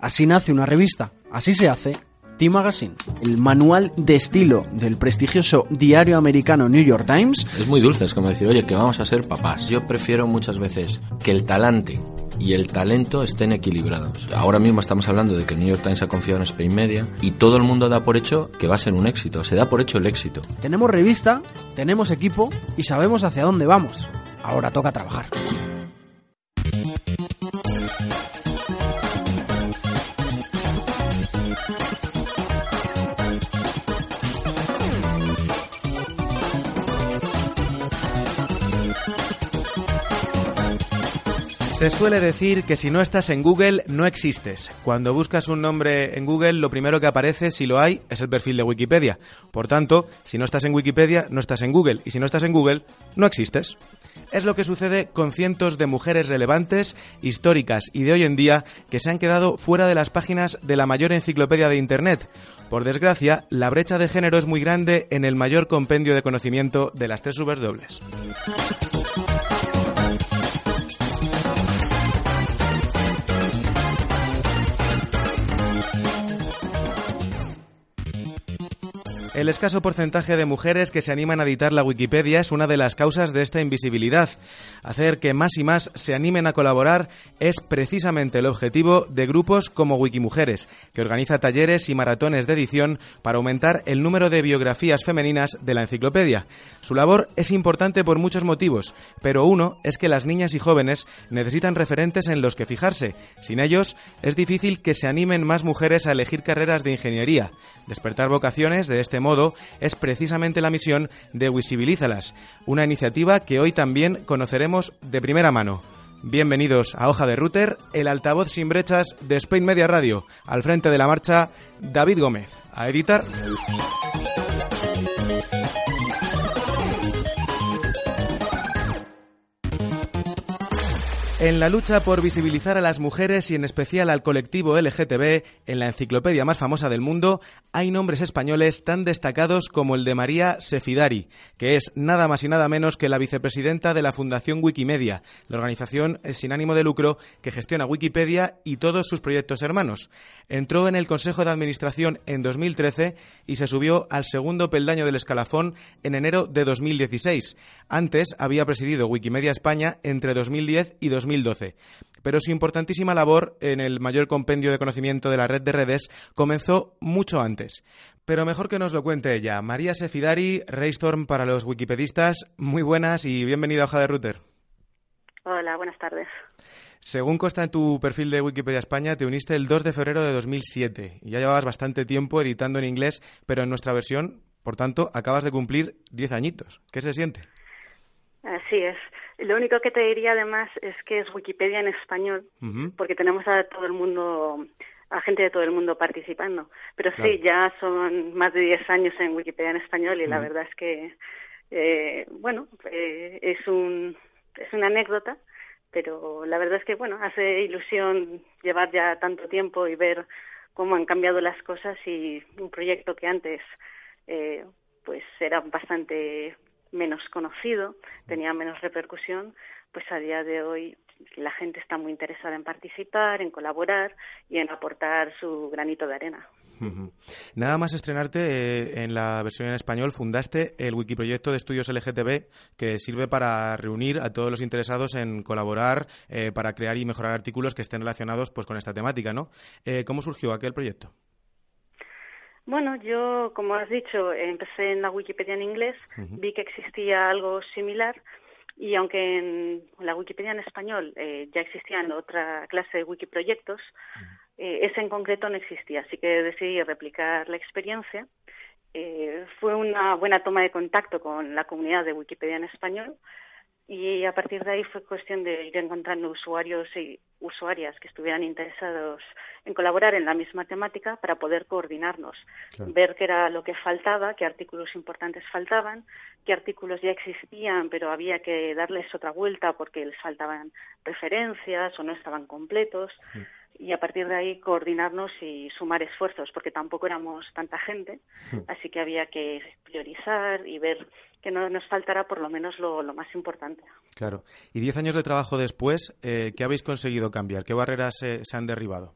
Así nace una revista, así se hace T-Magazine, el manual de estilo del prestigioso diario americano New York Times. Es muy dulce, es como decir, oye, que vamos a ser papás. Yo prefiero muchas veces que el talante y el talento estén equilibrados. Ahora mismo estamos hablando de que el New York Times ha confiado en Spain Media y todo el mundo da por hecho que va a ser un éxito, se da por hecho el éxito. Tenemos revista, tenemos equipo y sabemos hacia dónde vamos. Ahora toca trabajar. Se suele decir que si no estás en Google no existes. Cuando buscas un nombre en Google, lo primero que aparece, si lo hay, es el perfil de Wikipedia. Por tanto, si no estás en Wikipedia, no estás en Google. Y si no estás en Google, no existes. Es lo que sucede con cientos de mujeres relevantes, históricas y de hoy en día que se han quedado fuera de las páginas de la mayor enciclopedia de Internet. Por desgracia, la brecha de género es muy grande en el mayor compendio de conocimiento de las tres dobles. El escaso porcentaje de mujeres que se animan a editar la Wikipedia es una de las causas de esta invisibilidad. Hacer que más y más se animen a colaborar es precisamente el objetivo de grupos como Wikimujeres, que organiza talleres y maratones de edición para aumentar el número de biografías femeninas de la enciclopedia. Su labor es importante por muchos motivos, pero uno es que las niñas y jóvenes necesitan referentes en los que fijarse. Sin ellos, es difícil que se animen más mujeres a elegir carreras de ingeniería. Despertar vocaciones de este modo es precisamente la misión de Visibilízalas, una iniciativa que hoy también conoceremos de primera mano. Bienvenidos a Hoja de Router, el altavoz sin brechas de Spain Media Radio. Al frente de la marcha, David Gómez. A editar. En la lucha por visibilizar a las mujeres y en especial al colectivo LGTB en la enciclopedia más famosa del mundo, hay nombres españoles tan destacados como el de María Sefidari, que es nada más y nada menos que la vicepresidenta de la Fundación Wikimedia, la organización sin ánimo de lucro que gestiona Wikipedia y todos sus proyectos hermanos. Entró en el Consejo de Administración en 2013 y se subió al segundo peldaño del escalafón en enero de 2016. Antes había presidido Wikimedia España entre 2010 y 2012 2012. Pero su importantísima labor en el mayor compendio de conocimiento de la red de redes comenzó mucho antes. Pero mejor que nos lo cuente ella. María Sefidari, Raystorm para los wikipedistas. Muy buenas y bienvenida a Hoja de Router. Hola, buenas tardes. Según consta en tu perfil de Wikipedia España, te uniste el 2 de febrero de 2007 y ya llevabas bastante tiempo editando en inglés, pero en nuestra versión, por tanto, acabas de cumplir 10 añitos. ¿Qué se siente? Así es. Lo único que te diría además es que es Wikipedia en español, porque tenemos a todo el mundo, a gente de todo el mundo participando. Pero sí, ya son más de 10 años en Wikipedia en español y la verdad es que, eh, bueno, eh, es, un, es una anécdota, pero la verdad es que, bueno, hace ilusión llevar ya tanto tiempo y ver cómo han cambiado las cosas y un proyecto que antes eh, pues era bastante menos conocido, tenía menos repercusión, pues a día de hoy la gente está muy interesada en participar, en colaborar y en aportar su granito de arena. Nada más estrenarte eh, en la versión en español, fundaste el Wikiproyecto de Estudios LGTB, que sirve para reunir a todos los interesados en colaborar eh, para crear y mejorar artículos que estén relacionados pues, con esta temática. ¿no? Eh, ¿Cómo surgió aquel proyecto? Bueno, yo, como has dicho, empecé en la Wikipedia en inglés, vi que existía algo similar y aunque en la Wikipedia en español eh, ya existían otra clase de wikiproyectos, eh, ese en concreto no existía, así que decidí replicar la experiencia. Eh, fue una buena toma de contacto con la comunidad de Wikipedia en español y a partir de ahí fue cuestión de ir encontrando usuarios y usuarias que estuvieran interesados en colaborar en la misma temática para poder coordinarnos, ver qué era lo que faltaba, qué artículos importantes faltaban, qué artículos ya existían pero había que darles otra vuelta porque les faltaban referencias o no estaban completos y a partir de ahí coordinarnos y sumar esfuerzos, porque tampoco éramos tanta gente, hmm. así que había que priorizar y ver que no nos faltara por lo menos lo, más importante. Claro. Y diez años de trabajo después, eh, ¿qué habéis conseguido cambiar? ¿Qué barreras se han derribado?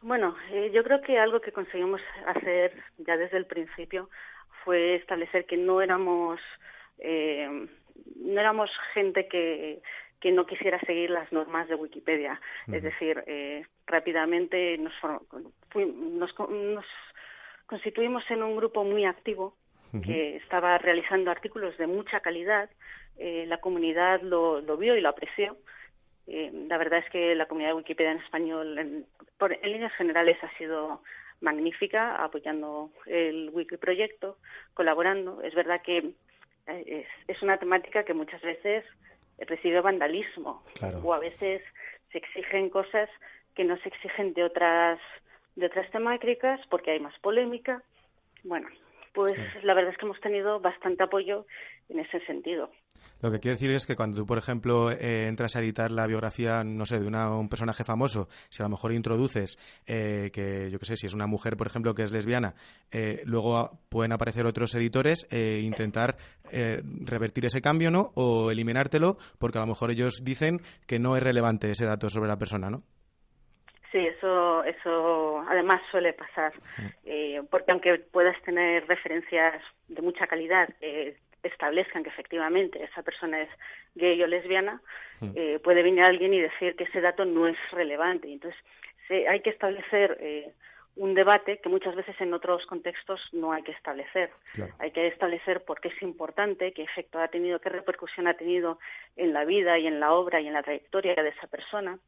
Bueno, eh, yo creo que algo que conseguimos hacer ya desde el principio fue establecer que no éramos eh, no éramos gente que que no quisiera seguir las normas de Wikipedia. Es decir, eh, rápidamente nos, nos, constituimos en un grupo muy activo que estaba realizando artículos de mucha calidad. Eh, la comunidad lo, vio y lo apreció. Eh, la verdad es que la comunidad de Wikipedia en español, en, líneas generales, ha sido magnífica, apoyando el Wiki proyecto, colaborando. Es verdad que es una temática que muchas veces recibe vandalismo o a veces se exigen cosas que no se exigen de otras de otras temáticas porque hay más polémica. Bueno, pues la verdad es que hemos tenido bastante apoyo en ese sentido. Lo que quiero decir es que cuando tú, por ejemplo, eh, entras a editar la biografía, no sé, de un personaje famoso, si a lo mejor introduces eh, que, yo qué sé, si es una mujer, por ejemplo, que es lesbiana, eh, luego pueden aparecer otros editores e intentar revertir ese cambio, ¿no? O eliminártelo, porque a lo mejor ellos dicen que no es relevante ese dato sobre la persona, ¿no? Sí, eso, eso además suele pasar, eh, porque aunque puedas tener referencias de mucha calidad que establezcan que efectivamente esa persona es gay o lesbiana, eh, puede venir alguien y decir que ese dato no es relevante. Entonces, hay que establecer eh, un debate que muchas veces en otros contextos no hay que establecer. Hay que establecer por qué es importante, qué efecto ha tenido, qué repercusión ha tenido en la vida y en la obra y en la trayectoria de esa persona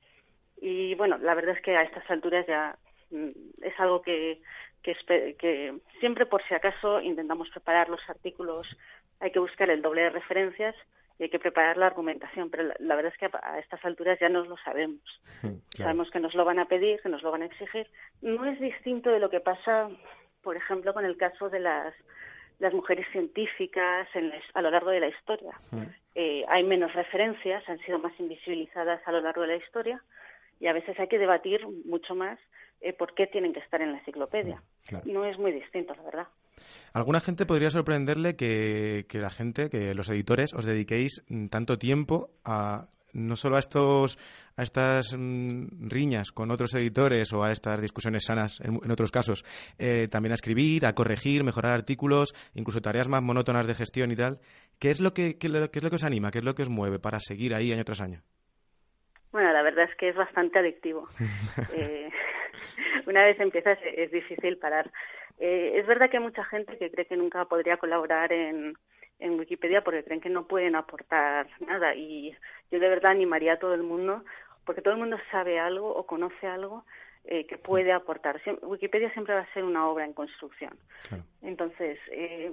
y bueno, la verdad es que a estas alturas ya mm, es algo que, que, siempre por si acaso intentamos preparar los artículos, hay que buscar el doble de referencias y hay que preparar la argumentación, pero la, verdad es que a, estas alturas ya nos lo sabemos. Sabemos que nos lo van a pedir, que nos lo van a exigir. No es distinto de lo que pasa, por ejemplo, con el caso de las, las mujeres científicas en a lo largo de la historia. Eh, hay menos referencias, han sido más invisibilizadas a lo largo de la historia, y a veces hay que debatir mucho más eh, por qué tienen que estar en la enciclopedia. No es muy distinto, la verdad. Alguna gente podría sorprenderle que, la gente, que los editores, os dediquéis tanto tiempo a no solo a estos a estas mm, riñas con otros editores o a estas discusiones sanas en, otros casos, eh, también a escribir, a corregir, mejorar artículos, incluso tareas más monótonas de gestión y tal. ¿Qué es lo que, qué es lo que os anima? ¿Qué es lo que os mueve para seguir ahí año tras año? Bueno, la verdad es que es bastante adictivo. eh, una vez empiezas es difícil parar. Eh, es verdad que hay mucha gente que cree que nunca podría colaborar en, en Wikipedia porque creen que no pueden aportar nada y yo de verdad animaría a todo el mundo porque todo el mundo sabe algo o conoce algo eh, que puede aportar. Wikipedia siempre va a ser una obra en construcción. Entonces, eh,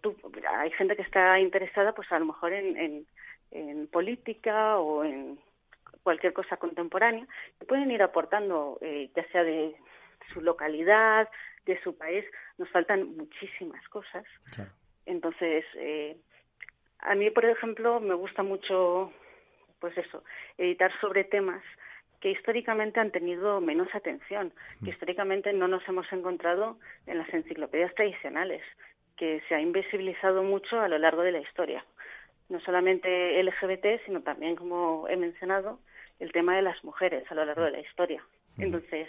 tú, hay gente que está interesada, pues a lo mejor en, en, en política o en cualquier cosa contemporánea, que pueden ir aportando, eh, ya sea de su localidad, de su país. Nos faltan muchísimas cosas. Entonces, eh, a mí, por ejemplo, me gusta mucho, pues eso, editar sobre temas que históricamente han tenido menos atención, que mm. históricamente no nos hemos encontrado en las enciclopedias tradicionales, que se ha invisibilizado mucho a lo largo de la historia. No solamente LGBT, sino también, como he mencionado, el tema de las mujeres a lo largo de la historia. Entonces,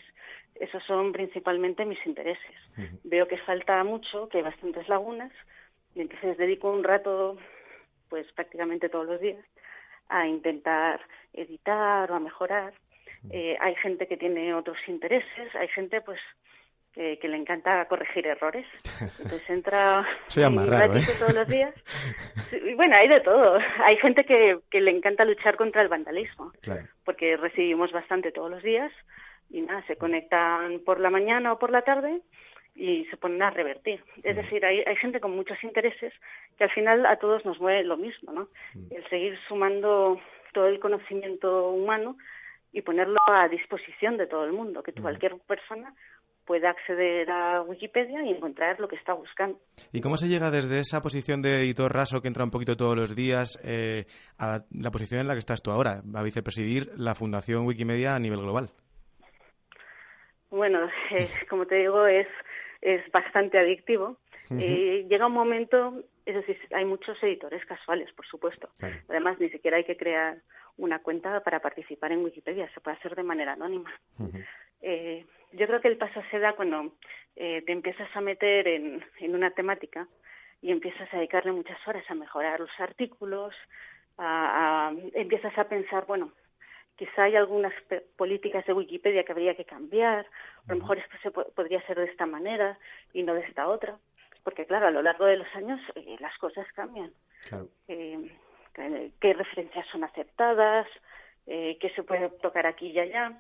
esos son principalmente mis intereses. Veo que falta mucho, que hay bastantes lagunas, y entonces dedico un rato, pues prácticamente todos los días, a intentar editar o a mejorar. Eh, hay gente que tiene otros intereses, hay gente pues que, le encanta corregir errores. Entonces entra un ratito ¿eh? todos los días. bueno, hay de todo. Hay gente que, que le encanta luchar contra el vandalismo, porque recibimos bastante todos los días y nada, se conectan por la mañana o por la tarde y se ponen a revertir. Es decir, hay, hay gente con muchos intereses que al final a todos nos mueve lo mismo, ¿no? El seguir sumando todo el conocimiento humano y ponerlo a disposición de todo el mundo, que cualquier persona pueda acceder a Wikipedia y encontrar lo que está buscando. ¿Y cómo se llega desde esa posición de editor raso que entra un poquito todos los días eh, a la posición en la que estás tú ahora, a vicepresidir la Fundación Wikimedia a nivel global? Bueno, como te digo, es, es bastante adictivo. y llega un momento, es decir, hay muchos editores casuales, por supuesto. Además, ni siquiera hay que crear una cuenta para participar en Wikipedia, se puede hacer de manera anónima. Eh, yo creo que el paso se da cuando eh, te empiezas a meter en, en una temática y empiezas a dedicarle muchas horas a mejorar los artículos, a, a, empiezas a pensar, bueno, quizá hay algunas políticas de Wikipedia que habría que cambiar, a lo mejor esto se podría ser de esta manera y no de esta otra, porque claro, a lo largo de los años eh, las cosas cambian. Claro. Eh, qué referencias son aceptadas, eh, qué se puede tocar aquí y allá.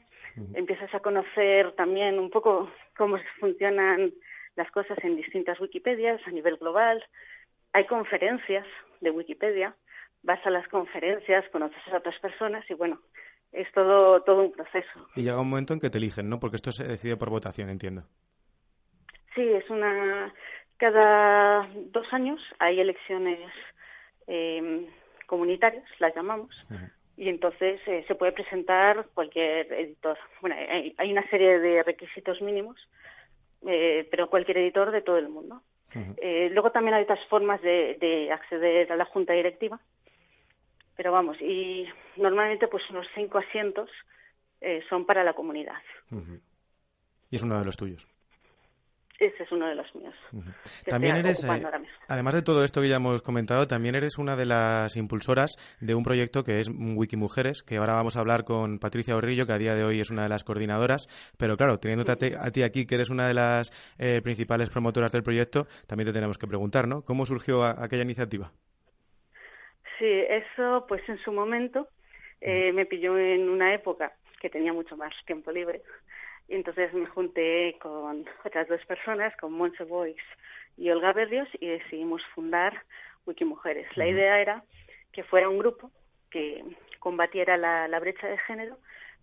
Empiezas a conocer también un poco cómo funcionan las cosas en distintas Wikipedias a nivel global. Hay conferencias de Wikipedia, vas a las conferencias, conoces a otras personas y bueno, es todo, todo un proceso. Y llega un momento en que te eligen, ¿no? Porque esto se decide por votación, entiendo. Sí, es una... Cada dos años hay elecciones eh, comunitarias, las llamamos, y entonces eh, se puede presentar cualquier editor. Bueno, hay, hay una serie de requisitos mínimos, eh, pero cualquier editor de todo el mundo. eh, luego también hay otras formas de, de, acceder a la junta directiva, pero vamos, y normalmente pues unos cinco asientos eh, son para la comunidad. Y es uno de los tuyos. Ese es uno de los míos. Uh -huh. También eres, eh, además de todo esto que ya hemos comentado, también eres una de las impulsoras de un proyecto que es Wikimujeres, que ahora vamos a hablar con Patricia Orrillo, que a día de hoy es una de las coordinadoras. Pero claro, teniéndote a, te, a ti aquí, que eres una de las eh, principales promotoras del proyecto, también te tenemos que preguntar, ¿no? ¿Cómo surgió a, aquella iniciativa? Sí, eso, pues en su momento eh, me pilló en una época que tenía mucho más tiempo libre entonces me junté con otras dos personas, con Monse Boix y Olga Berrios, y decidimos fundar Wikimujeres. La idea era que fuera un grupo que combatiera la, la brecha de género,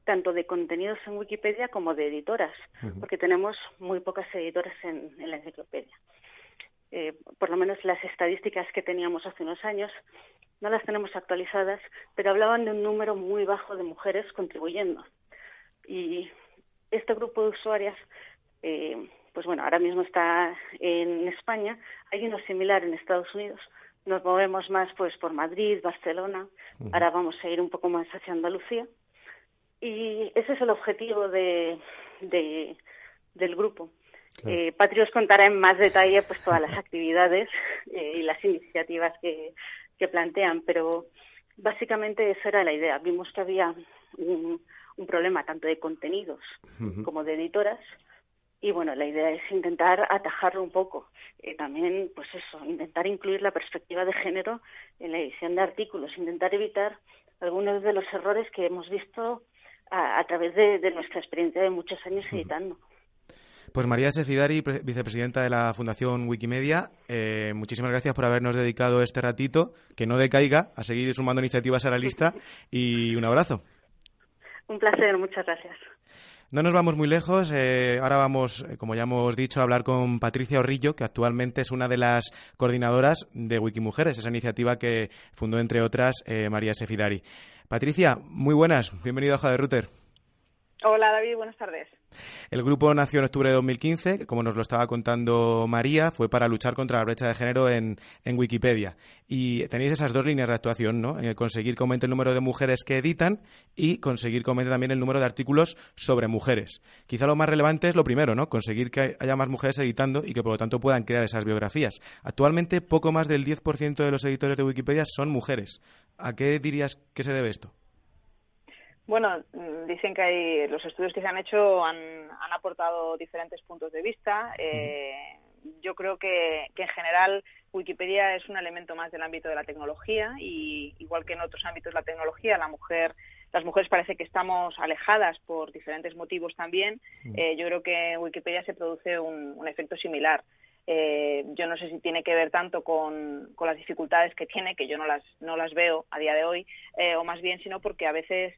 tanto de contenidos en Wikipedia como de editoras, uh -huh. porque tenemos muy pocas editoras en, en la enciclopedia. Eh, por lo menos las estadísticas que teníamos hace unos años no las tenemos actualizadas, pero hablaban de un número muy bajo de mujeres contribuyendo. Y este grupo de usuarias, eh, pues bueno, ahora mismo está en España, hay uno similar en Estados Unidos. Nos movemos más pues por Madrid, Barcelona, uh -huh. ahora vamos a ir un poco más hacia Andalucía. Y ese es el objetivo de, de del grupo. Claro. Eh, Patri os contará en más detalle pues todas las actividades eh, y las iniciativas que, que plantean, pero básicamente esa era la idea. Vimos que había un, un problema tanto de contenidos uh -huh. como de editoras y bueno, la idea es intentar atajarlo un poco. Eh, también, pues eso, intentar incluir la perspectiva de género en la edición de artículos, intentar evitar algunos de los errores que hemos visto a, a través de, de, nuestra experiencia de muchos años uh -huh. editando. Pues María Sefidari, vicepresidenta de la Fundación Wikimedia, eh, muchísimas gracias por habernos dedicado este ratito, que no decaiga, a seguir sumando iniciativas a la lista y un abrazo. Un placer, muchas gracias. No nos vamos muy lejos. Eh, ahora vamos, como ya hemos dicho, a hablar con Patricia Orrillo, que actualmente es una de las coordinadoras de Wikimujeres, esa iniciativa que fundó, entre otras, eh, María Sefidari. Patricia, muy buenas. Bienvenido a Hoja de Router. Hola David, buenas tardes. El grupo nació en octubre de 2015, que como nos lo estaba contando María, fue para luchar contra la brecha de género en, en Wikipedia. Y tenéis esas dos líneas de actuación, ¿no? En conseguir que aumente el número de mujeres que editan y conseguir que aumente también el número de artículos sobre mujeres. Quizá lo más relevante es lo primero, ¿no? Conseguir que haya más mujeres editando y que por lo tanto puedan crear esas biografías. Actualmente poco más del 10% de los editores de Wikipedia son mujeres. ¿A qué dirías que se debe esto? Bueno, dicen que hay, los estudios que se han hecho han, han aportado diferentes puntos de vista. Eh, yo creo que, que, en general Wikipedia es un elemento más del ámbito de la tecnología y igual que en otros ámbitos de la tecnología, la mujer las mujeres parece que estamos alejadas por diferentes motivos también, eh, yo creo que en Wikipedia se produce un, efecto similar. Eh, yo no sé si tiene que ver tanto con, las dificultades que tiene, que yo no las, no las veo a día de hoy, eh, o más bien sino porque a veces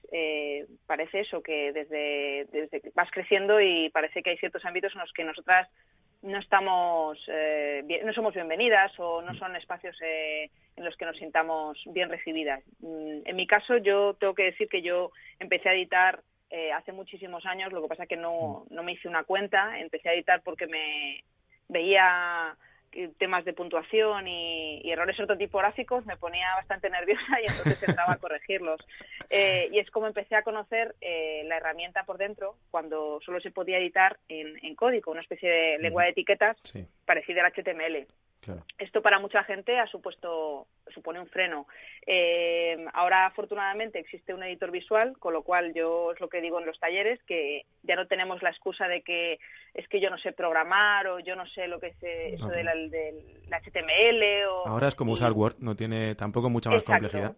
parece eso, que desde, desde vas creciendo y parece que hay ciertos ámbitos en los que nosotras no estamos eh, no somos bienvenidas o no son espacios eh, en los que nos sintamos bien recibidas. Mm, en mi caso, yo tengo que decir que yo empecé a editar eh, hace muchísimos años, lo que pasa que no, no me hice una cuenta, empecé a editar porque me veía temas de puntuación y, errores ortotipográficos me ponía bastante nerviosa y entonces entraba a corregirlos. Eh, y es como empecé a conocer eh, la herramienta por dentro cuando solo se podía editar en, código, una especie de lengua de etiquetas parecida al HTML. Esto para mucha gente ha supuesto supone un freno. Eh, ahora, afortunadamente, existe un editor visual, con lo cual yo es lo que digo en los talleres, que ya no tenemos la excusa de que es que yo no sé programar o yo no sé lo que es eh, eso del, HTML. O, ahora es como usar Word, no tiene tampoco mucha más complejidad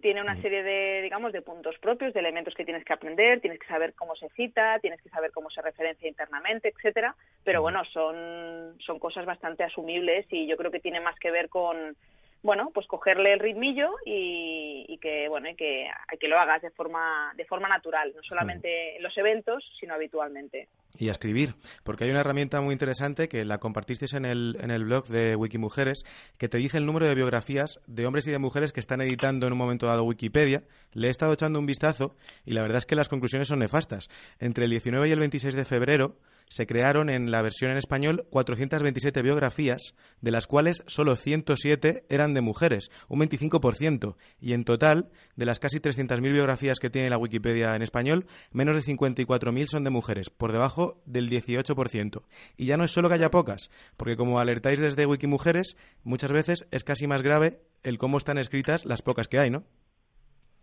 tiene una serie de, digamos, de puntos propios, de elementos que tienes que aprender, tienes que saber cómo se cita, tienes que saber cómo se referencia internamente, etcétera. Pero bueno, son, son cosas bastante asumibles y yo creo que tiene más que ver con, bueno, pues cogerle el ritmillo y, que, bueno, y que, que lo hagas de forma, de forma natural, no solamente en los eventos, sino habitualmente. Y a escribir, porque hay una herramienta muy interesante que la compartisteis en el, en el blog de Wikimujeres, que te dice el número de biografías de hombres y de mujeres que están editando en un momento dado Wikipedia. Le he estado echando un vistazo y la verdad es que las conclusiones son nefastas. Entre el 19 y el 26 de febrero, se crearon en la versión en español 427 biografías, de las cuales solo 107 eran de mujeres, un 25%, y en total, de las casi 300.000 biografías que tiene la Wikipedia en español, menos de 54.000 son de mujeres, por debajo del 18%. Y ya no es solo que haya pocas, porque como alertáis desde Wikimujeres, muchas veces es casi más grave el cómo están escritas las pocas que hay, ¿no?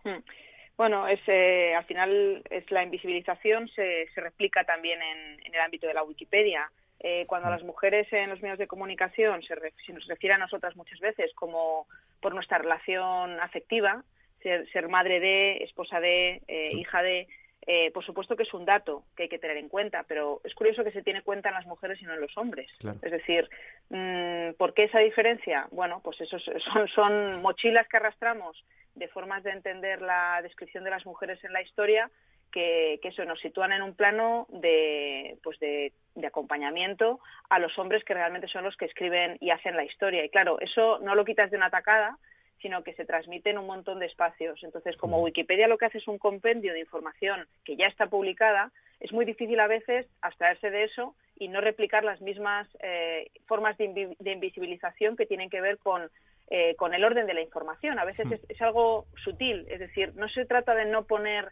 Hmm. Bueno, es, eh, al final es la invisibilización se, se replica también en, el ámbito de la Wikipedia. Eh, cuando las mujeres en los medios de comunicación se, nos refiere a nosotras muchas veces como por nuestra relación afectiva, ser, madre de, esposa de, eh, hija de, eh, por supuesto que es un dato que hay que tener en cuenta, pero es curioso que se tiene cuenta en las mujeres y no en los hombres. Es decir, mm, ¿por qué esa diferencia? Bueno, pues esos son, son mochilas que arrastramos de formas de entender la descripción de las mujeres en la historia que, eso nos sitúan en un plano de, pues de, de, acompañamiento a los hombres que realmente son los que escriben y hacen la historia. Y claro, eso no lo quitas de una tacada, sino que se transmite en un montón de espacios. Entonces, como Wikipedia lo que hace es un compendio de información que ya está publicada, es muy difícil a veces abstraerse de eso y no replicar las mismas eh, formas de, invisibilización que tienen que ver con, eh, con el orden de la información. A veces es, algo sutil, es decir, no se trata de no poner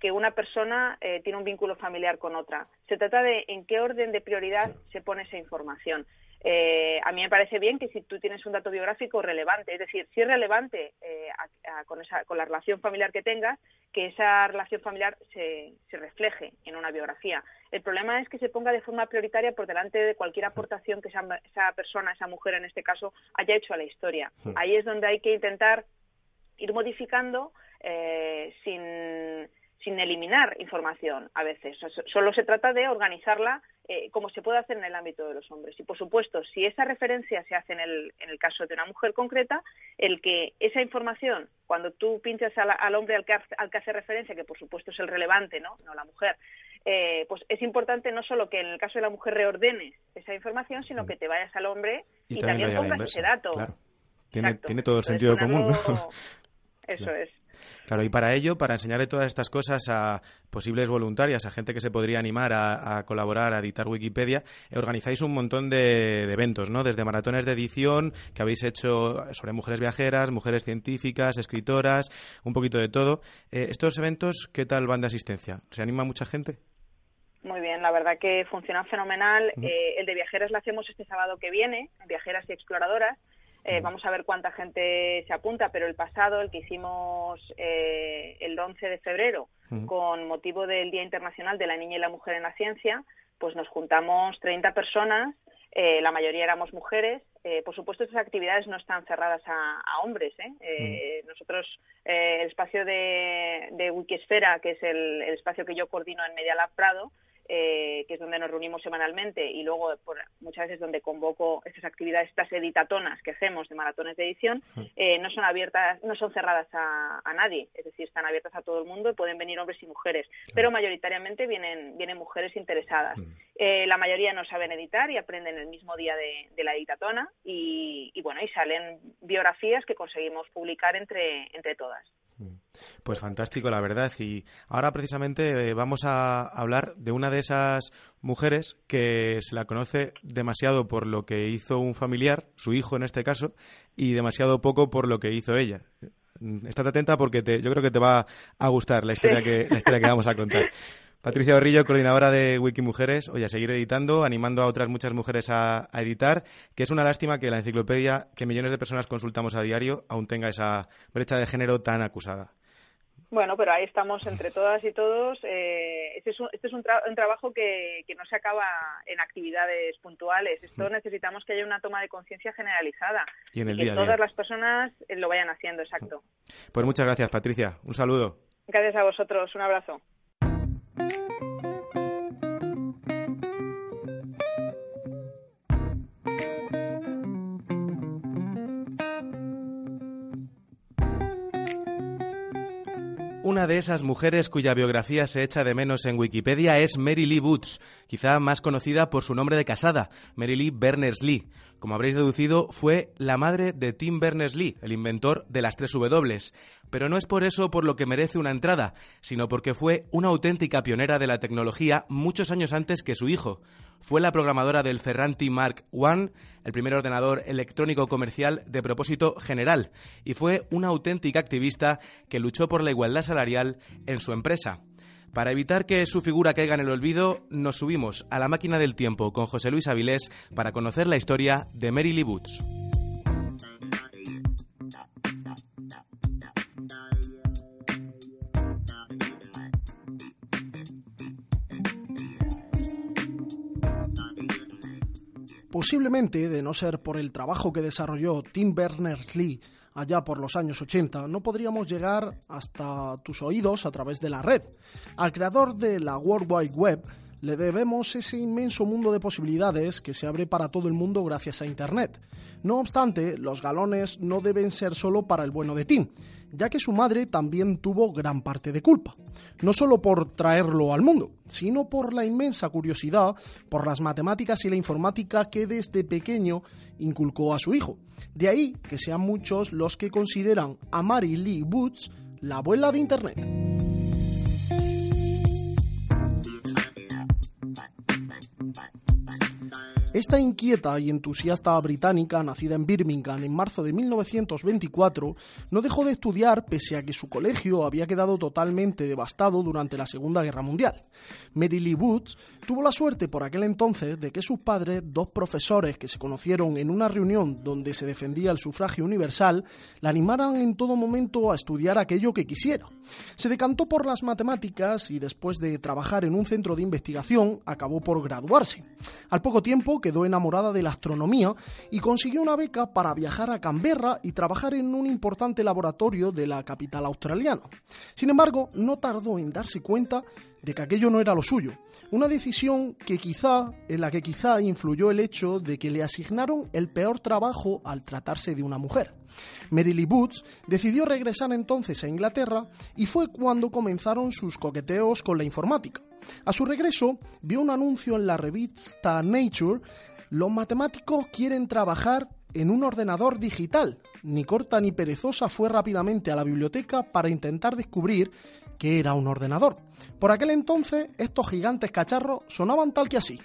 que una persona eh, tiene un vínculo familiar con otra. Se trata de en qué orden de prioridad se pone esa información. Eh, a mí me parece bien que si tú tienes un dato biográfico relevante, es decir, si es relevante eh, con, esa, con la relación familiar que tengas, que esa relación familiar se, se, refleje en una biografía. El problema es que se ponga de forma prioritaria por delante de cualquier aportación que esa, esa persona, esa mujer en este caso, haya hecho a la historia. Ahí es donde hay que intentar ir modificando eh, sin sin eliminar información a veces. Solo se trata de organizarla eh, como se puede hacer en el ámbito de los hombres. Y, por supuesto, si esa referencia se hace en el, en el caso de una mujer concreta, el que esa información, cuando tú pinchas al, hombre al que, al que hace referencia, que por supuesto es el relevante, no, no la mujer, eh, pues es importante no solo que en el caso de la mujer reordenes esa información, sino que te vayas al hombre y, también, pongas ese dato. Tiene, tiene, todo el sentido común. Eso es. Claro, y para ello, para enseñarle todas estas cosas a posibles voluntarias, a gente que se podría animar a, colaborar, a editar Wikipedia, organizáis un montón de, eventos, ¿no? Desde maratones de edición que habéis hecho sobre mujeres viajeras, mujeres científicas, escritoras, un poquito de todo. Eh, ¿Estos eventos qué tal van de asistencia? ¿Se anima mucha gente? Muy bien, la verdad que funciona fenomenal. Eh, el de viajeras lo hacemos este sábado que viene, viajeras y exploradoras. Eh, vamos a ver cuánta gente se apunta, pero el pasado, el que hicimos eh, el 11 de febrero, con motivo del Día Internacional de la Niña y la Mujer en la Ciencia, pues nos juntamos 30 personas la mayoría éramos mujeres. por supuesto, estas actividades no están cerradas a, hombres. Mm. Nosotros, el espacio de, de Wikisfera, que es el, el, espacio que yo coordino en Media Lab Prado, eh, que es donde nos reunimos semanalmente y luego por, muchas veces donde convoco estas actividades, estas editatonas que hacemos de maratones de edición, eh, no son abiertas, no son cerradas a, nadie, es decir, están abiertas a todo el mundo y pueden venir hombres y mujeres, pero mayoritariamente vienen, vienen mujeres interesadas. Eh, la mayoría no saben editar y aprenden el mismo día de, la editatona y, y, bueno, y salen biografías que conseguimos publicar entre, entre todas. Pues fantástico, la verdad. Y ahora precisamente eh, vamos a hablar de una de esas mujeres que se la conoce demasiado por lo que hizo un familiar, su hijo en este caso, y demasiado poco por lo que hizo ella. Estate atenta porque te, yo creo que te va a gustar la historia, que, la historia que vamos a contar. Patricia Borrillo, coordinadora de Wikimujeres, oye, a seguir editando, animando a otras muchas mujeres a, editar, que es una lástima que la enciclopedia que millones de personas consultamos a diario aún tenga esa brecha de género tan acusada. Bueno, pero ahí estamos entre todas y todos. Eh, este es un, este es un, trabajo que, no se acaba en actividades puntuales. Esto mm. necesitamos que haya una toma de conciencia generalizada y, en el que todas las personas eh, lo vayan haciendo, exacto. Pues muchas gracias, Patricia. Un saludo. Gracias a vosotros. Un abrazo. De esas mujeres cuya biografía se echa de menos en Wikipedia es Mary Lee Boots, quizá más conocida por su nombre de casada, Mary Lee Berners-Lee. Como habréis deducido, fue la madre de Tim Berners-Lee, el inventor de las tres W. Pero no es por eso por lo que merece una entrada, sino porque fue una auténtica pionera de la tecnología muchos años antes que su hijo. Fue la programadora del Ferranti Mark I, el primer ordenador electrónico comercial de propósito general, y fue una auténtica activista que luchó por la igualdad salarial en su empresa. Para evitar que su figura caiga en el olvido, nos subimos a la máquina del tiempo con José Luis Avilés para conocer la historia de Mary Lee Boots. Posiblemente, de no ser por el trabajo que desarrolló Tim Berners-Lee allá por los años 80, no podríamos llegar hasta tus oídos a través de la red. Al creador de la World Wide Web le debemos ese inmenso mundo de posibilidades que se abre para todo el mundo gracias a Internet. No obstante, los galones no deben ser solo para el bueno de Tim, ya que su madre también tuvo gran parte de culpa, no solo por traerlo al mundo, sino por la inmensa curiosidad por las matemáticas y la informática que desde pequeño inculcó a su hijo. De ahí que sean muchos los que consideran a Mary Lee Woods la abuela de Internet. Esta inquieta y entusiasta británica, nacida en Birmingham en marzo de 1924, no dejó de estudiar pese a que su colegio había quedado totalmente devastado durante la Segunda Guerra Mundial. Mary Lee Woods tuvo la suerte por aquel entonces de que sus padres, dos profesores que se conocieron en una reunión donde se defendía el sufragio universal, la animaran en todo momento a estudiar aquello que quisiera. Se decantó por las matemáticas y después de trabajar en un centro de investigación acabó por graduarse. Al poco tiempo quedó enamorada de la astronomía y consiguió una beca para viajar a Canberra y trabajar en un importante laboratorio de la capital australiana. Sin embargo, no tardó en darse cuenta de que aquello no era lo suyo. Una decisión que quizá, en la que quizá influyó el hecho de que le asignaron el peor trabajo al tratarse de una mujer. Mary Boots decidió regresar entonces a Inglaterra y fue cuando comenzaron sus coqueteos con la informática. A su regreso, vio un anuncio en la revista Nature. Los matemáticos quieren trabajar en un ordenador digital. Ni corta ni perezosa fue rápidamente a la biblioteca para intentar descubrir qué era un ordenador. Por aquel entonces, estos gigantes cacharros sonaban tal que así.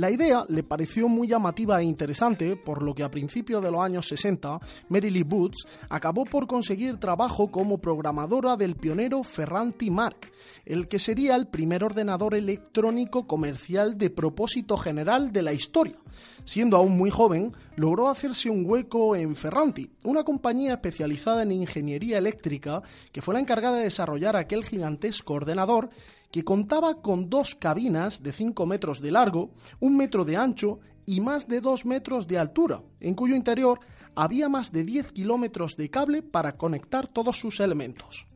La idea le pareció muy llamativa e interesante, por lo que a principios de los años 60, Mary Lee Boots acabó por conseguir trabajo como programadora del pionero Ferranti Mark, el que sería el primer ordenador electrónico comercial de propósito general de la historia. Siendo aún muy joven, logró hacerse un hueco en Ferranti, una compañía especializada en ingeniería eléctrica que fue la encargada de desarrollar aquel gigantesco ordenador que contaba con dos cabinas de 5 metros de largo, un metro de ancho y más de 2 metros de altura, en cuyo interior había más de 10 kilómetros de cable para conectar todos sus elementos.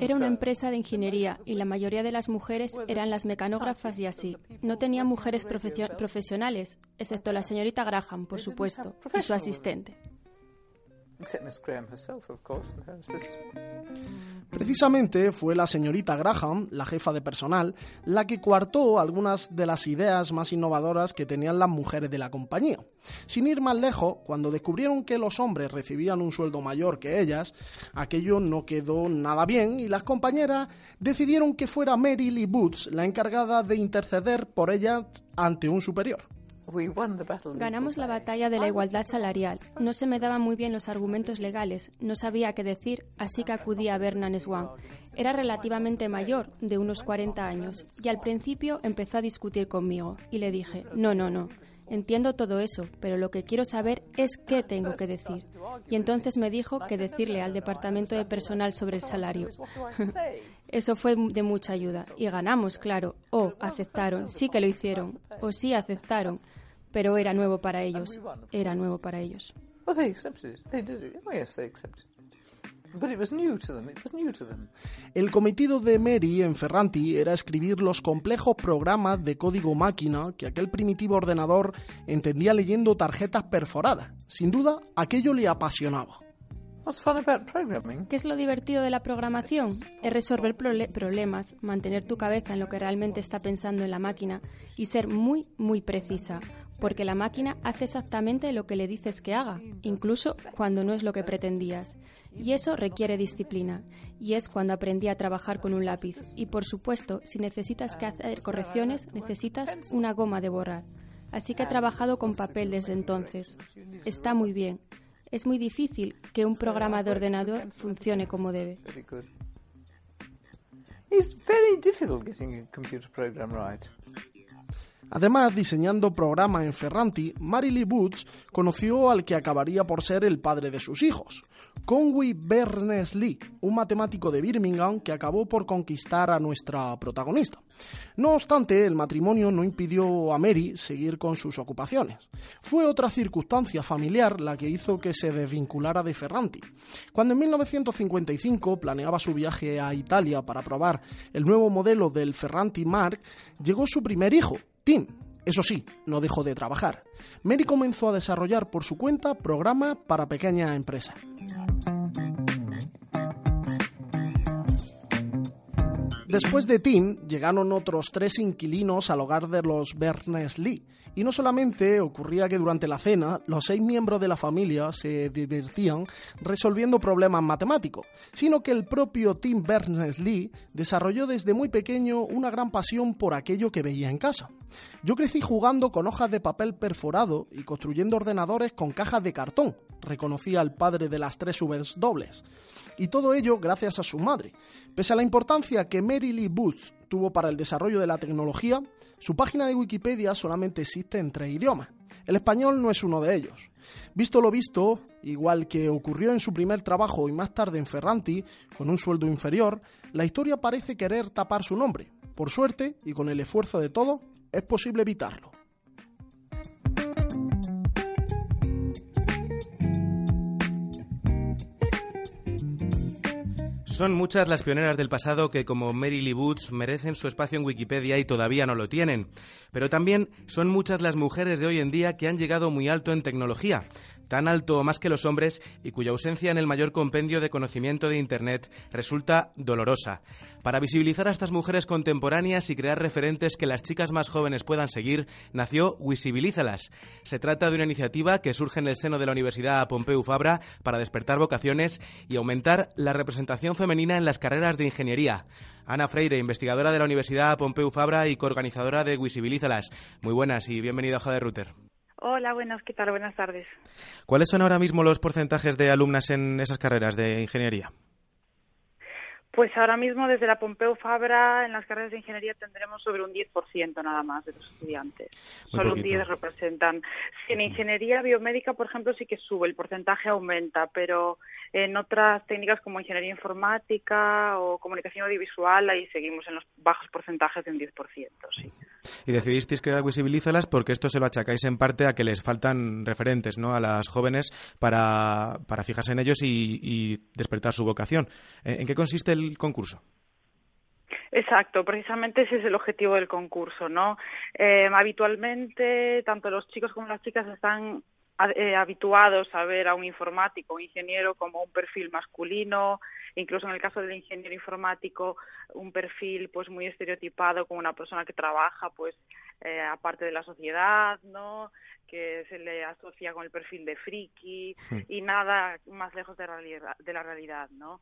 Era una empresa de ingeniería y la mayoría de las mujeres eran las mecanógrafas y así. No tenía mujeres profesionales, excepto la señorita Graham, por supuesto, y su asistente. Precisamente fue la señorita Graham, la jefa de personal, la que coartó algunas de las ideas más innovadoras que tenían las mujeres de la compañía. Sin ir más lejos, cuando descubrieron que los hombres recibían un sueldo mayor que ellas, aquello no quedó nada bien y las compañeras decidieron que fuera Mary Lee Boots la encargada de interceder por ellas ante un superior. Ganamos la batalla de la igualdad salarial. No se me daban muy bien los argumentos legales, no sabía qué decir, así que acudí a Bernan Swan. Era relativamente mayor, de unos 40 años, y al principio empezó a discutir conmigo, y le dije, no, no, no. Entiendo todo eso, pero lo que quiero saber es qué tengo que decir. Y entonces me dijo que decirle al departamento de personal sobre el salario. eso fue de mucha ayuda. Y ganamos, claro. O aceptaron, sí que lo hicieron. O sí aceptaron pero era nuevo para ellos. Era nuevo para ellos. El cometido de Mary en Ferranti era escribir los complejos programas de código máquina que aquel primitivo ordenador entendía leyendo tarjetas perforadas. Sin duda, aquello le apasionaba. ¿Qué es lo divertido de la programación? Es resolver problemas, mantener tu cabeza en lo que realmente está pensando en la máquina y ser muy, muy precisa, porque la máquina hace exactamente lo que le dices que haga, incluso cuando no es lo que pretendías. Y eso requiere disciplina, y es cuando aprendí a trabajar con un lápiz. Y por supuesto, si necesitas hacer correcciones, necesitas una goma de borrar. Así que he trabajado con papel desde entonces. Está muy bien. Es muy difícil que un programa de ordenador funcione como debe. Además, diseñando programas en Ferranti, Lee Boots conoció al que acabaría por ser el padre de sus hijos, Conway Berners-Lee, un matemático de Birmingham que acabó por conquistar a nuestra protagonista. No obstante, el matrimonio no impidió a Mary seguir con sus ocupaciones. Fue otra circunstancia familiar la que hizo que se desvinculara de Ferranti. Cuando en 1955 planeaba su viaje a Italia para probar el nuevo modelo del Ferranti Mark, llegó su primer hijo, Tim. Eso sí, no dejó de trabajar. Mary comenzó a desarrollar por su cuenta programas para pequeñas empresas. Después de Tim, llegaron otros tres inquilinos al hogar de los Berners-Lee. Y no solamente ocurría que durante la cena los seis miembros de la familia se divertían resolviendo problemas matemáticos, sino que el propio Tim Berners-Lee desarrolló desde muy pequeño una gran pasión por aquello que veía en casa. Yo crecí jugando con hojas de papel perforado y construyendo ordenadores con cajas de cartón, reconocía el padre de las tres Vs dobles. Y todo ello gracias a su madre. Pese a la importancia que Mary Lee Booth tuvo para el desarrollo de la tecnología, su página de Wikipedia solamente existe en tres idiomas. El español no es uno de ellos. Visto lo visto, igual que ocurrió en su primer trabajo y más tarde en Ferranti, con un sueldo inferior, la historia parece querer tapar su nombre. Por suerte, y con el esfuerzo de todo, es posible evitarlo. Son muchas las pioneras del pasado que, como Mary Lee Boots, merecen su espacio en Wikipedia y todavía no lo tienen. Pero también son muchas las mujeres de hoy en día que han llegado muy alto en tecnología, tan alto o más que los hombres y cuya ausencia en el mayor compendio de conocimiento de Internet resulta dolorosa. Para visibilizar a estas mujeres contemporáneas y crear referentes que las chicas más jóvenes puedan seguir, nació Visibilízalas. Se trata de una iniciativa que surge en el seno de la Universidad Pompeu Fabra para despertar vocaciones y aumentar la representación femenina en las carreras de ingeniería. Ana Freire, investigadora de la Universidad Pompeu Fabra y coorganizadora de Visibilízalas. Muy buenas y bienvenida a Hoja de Router. Hola, buenas, ¿qué tal? Buenas tardes. ¿Cuáles son ahora mismo los porcentajes de alumnas en esas carreras de ingeniería? Pues ahora mismo desde la Pompeu Fabra en las carreras de ingeniería tendremos sobre un 10% nada más de los estudiantes. Solo un 10 representan. en ingeniería biomédica, por ejemplo, sí que sube, el porcentaje aumenta, pero en otras técnicas como ingeniería informática o comunicación audiovisual, ahí seguimos en los bajos porcentajes de un 10%, sí. Y decidisteis crear Visibilízalas porque esto se lo achacáis en parte a que les faltan referentes ¿no? a las jóvenes para, para fijarse en ellos y, despertar su vocación. ¿En qué consiste el concurso? Exacto, precisamente ese es el objetivo del concurso, ¿no? Eh, habitualmente, tanto los chicos como las chicas están eh, habituados a ver a un informático, un ingeniero como un perfil masculino, incluso en el caso del ingeniero informático, un perfil pues muy estereotipado como una persona que trabaja pues eh, aparte de la sociedad, ¿no? que se le asocia con el perfil de friki y nada más lejos de, de la realidad, ¿no?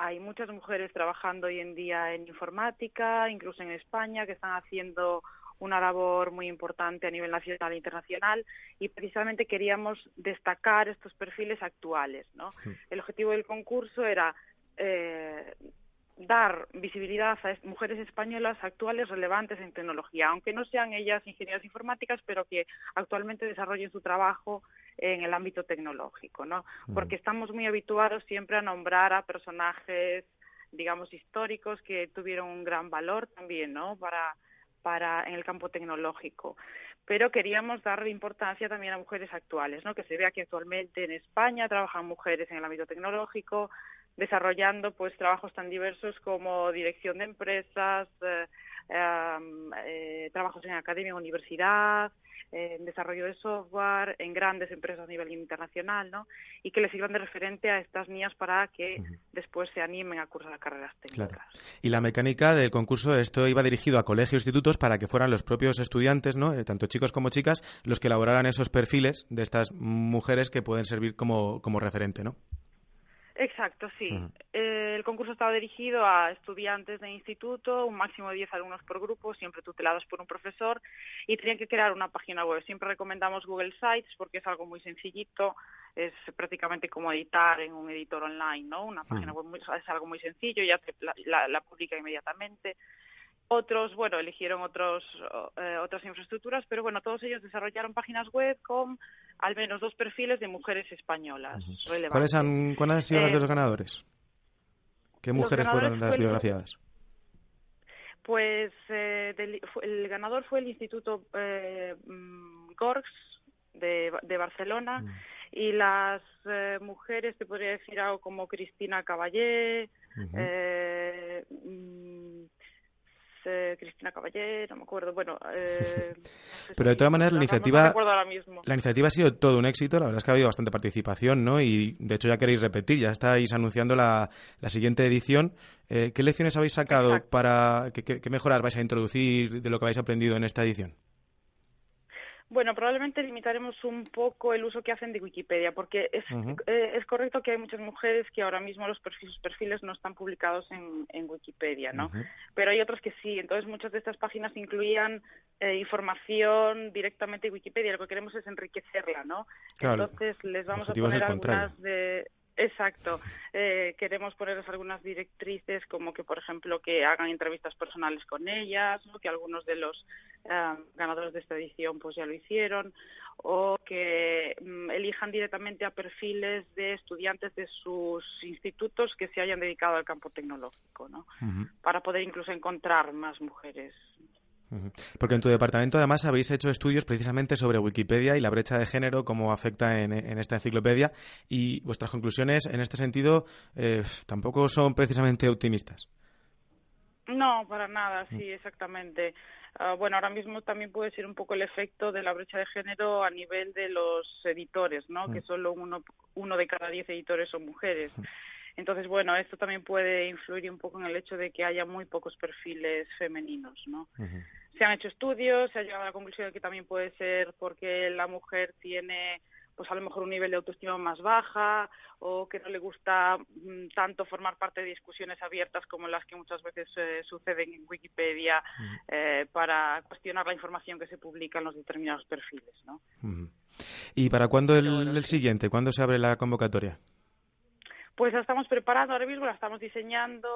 Hay muchas mujeres trabajando hoy en día en informática, incluso en España, que están haciendo una labor muy importante a nivel nacional e internacional y precisamente queríamos destacar estos perfiles actuales. ¿no? El objetivo del concurso era eh, dar visibilidad a mujeres españolas actuales relevantes en tecnología, aunque no sean ellas ingenieras informáticas, pero que actualmente desarrollen su trabajo en el ámbito tecnológico, ¿no? Porque estamos muy habituados siempre a nombrar a personajes, digamos, históricos que tuvieron un gran valor también, ¿no? Para, para en el campo tecnológico pero queríamos darle importancia también a mujeres actuales, ¿no? que se vea que actualmente en España trabajan mujeres en el ámbito tecnológico, desarrollando pues trabajos tan diversos como dirección de empresas, eh, eh, trabajos en academia, universidad, en desarrollo de software, en grandes empresas a nivel internacional, ¿no? Y que les sirvan de referente a estas niñas para que después se animen a cursar carreras técnicas. Y la mecánica del concurso, esto iba dirigido a colegios e institutos para que fueran los propios estudiantes, ¿no? Eh, tanto chicos como chicas, los que elaboraran esos perfiles de estas mujeres que pueden servir como, como referente, ¿no? Exacto, sí. Eh, el concurso estaba dirigido a estudiantes de instituto, un máximo de 10 alumnos por grupo, siempre tutelados por un profesor, y tenían que crear una página web. Siempre recomendamos Google Sites porque es algo muy sencillito, es prácticamente como editar en un editor online, ¿no? Una página web es algo muy sencillo, ya la publica inmediatamente. Otros, bueno, eligieron otros, eh, otras infraestructuras, pero bueno, todos ellos desarrollaron páginas web con al menos dos perfiles de mujeres españas ¿Cuáles han, ¿Cuáles han sido las de los eh, ganadores? ¿Qué mujeres fueron las biografiadas? Pues eh, el ganador fue el Instituto eh, mm, Gorgs de, de Barcelona mm. y las mujeres, te podría decir algo como Cristina Caballé, Cristina Caballero, no me acuerdo, bueno... Eh, Pero de todas maneras la iniciativa... la iniciativa ha sido todo un éxito, la verdad es que ha habido bastante participación, ¿no? Y de hecho ya queréis repetir, ya estáis anunciando la, la siguiente edición. Eh, ¿Qué lecciones habéis sacado para... Qué, qué mejoras vais a introducir de lo que habéis aprendido en esta edición? Bueno, probablemente limitaremos un poco el uso que hacen de Wikipedia, porque es, eh, es correcto que hay muchas mujeres que ahora mismo los perfiles, sus perfiles no están publicados en, en Wikipedia, ¿no? Pero hay otros que sí. Entonces, muchas de estas páginas incluían eh, información directamente en Wikipedia. Lo que queremos es enriquecerla, ¿no? Entonces, les vamos a poner algunas de Exacto. Eh, queremos ponerles algunas directrices como que, por ejemplo, que hagan entrevistas personales con ellas, que algunos de los eh, ganadores de esta edición pues ya lo hicieron, o que mm, elijan directamente a perfiles de estudiantes de sus institutos que se hayan dedicado al campo tecnológico, ¿no? Para poder incluso encontrar más mujeres porque en tu departamento además habéis hecho estudios precisamente sobre Wikipedia y la brecha de género, cómo afecta en, esta enciclopedia, y vuestras conclusiones en este sentido eh, tampoco son precisamente optimistas. No, para nada, sí, exactamente. Ah, bueno, ahora mismo también puede ser un poco el efecto de la brecha de género a nivel de los editores, ¿no? Que solo uno, uno de cada diez editores son mujeres. Entonces, bueno, esto también puede influir un poco en el hecho de que haya muy pocos perfiles femeninos, ¿no? Se han hecho estudios, se ha llegado a la conclusión de que también puede ser porque la mujer tiene pues a lo mejor un nivel de autoestima más baja o que no le gusta mm, tanto formar parte de discusiones abiertas como las que muchas veces eh, suceden en Wikipedia eh, para cuestionar la información que se publica en los determinados perfiles. ¿no? ¿Y para cuándo el, el siguiente? ¿Cuándo se abre la convocatoria? Pues la estamos preparando ahora mismo, la estamos diseñando.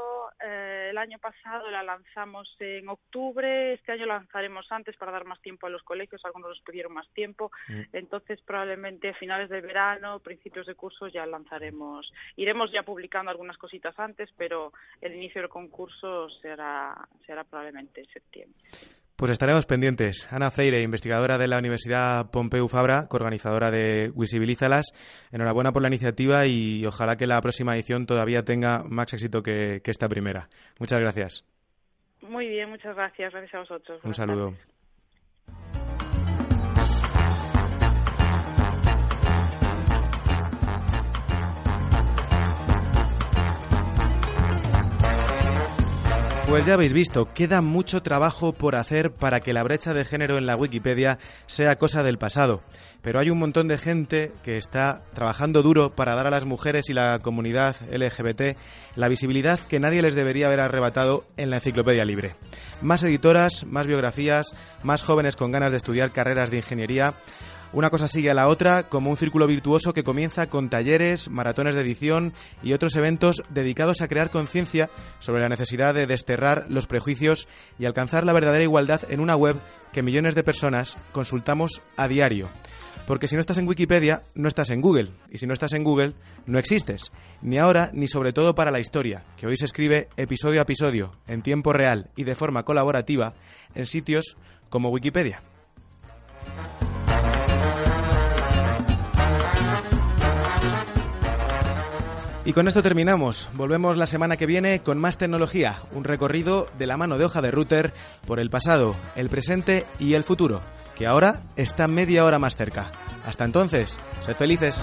Eh, el año pasado la lanzamos en octubre, este año la lanzaremos antes para dar más tiempo a los colegios, algunos nos pidieron más tiempo. Mm. Entonces, probablemente a finales de verano, principios de curso, ya lanzaremos. Iremos ya publicando algunas cositas antes, pero el inicio del concurso será, será probablemente en septiembre. Pues estaremos pendientes. Ana Freire, investigadora de la Universidad Pompeu Fabra, coorganizadora de Visibilízalas. Enhorabuena por la iniciativa y ojalá que la próxima edición todavía tenga más éxito que, esta primera. Muchas gracias. Muy bien, muchas gracias. Gracias a vosotros. Un saludo. Pues ya habéis visto, queda mucho trabajo por hacer para que la brecha de género en la Wikipedia sea cosa del pasado. Pero hay un montón de gente que está trabajando duro para dar a las mujeres y la comunidad LGBT la visibilidad que nadie les debería haber arrebatado en la enciclopedia libre. Más editoras, más biografías, más jóvenes con ganas de estudiar carreras de ingeniería. Una cosa sigue a la otra como un círculo virtuoso que comienza con talleres, maratones de edición y otros eventos dedicados a crear conciencia sobre la necesidad de desterrar los prejuicios y alcanzar la verdadera igualdad en una web que millones de personas consultamos a diario. Porque si no estás en Wikipedia, no estás en Google. Y si no estás en Google, no existes. Ni ahora, ni sobre todo para la historia, que hoy se escribe episodio a episodio, en tiempo real y de forma colaborativa, en sitios como Wikipedia. Y con esto terminamos. Volvemos la semana que viene con más tecnología, un recorrido de la mano de hoja de router por el pasado, el presente y el futuro, que ahora está media hora más cerca. Hasta entonces, sed felices.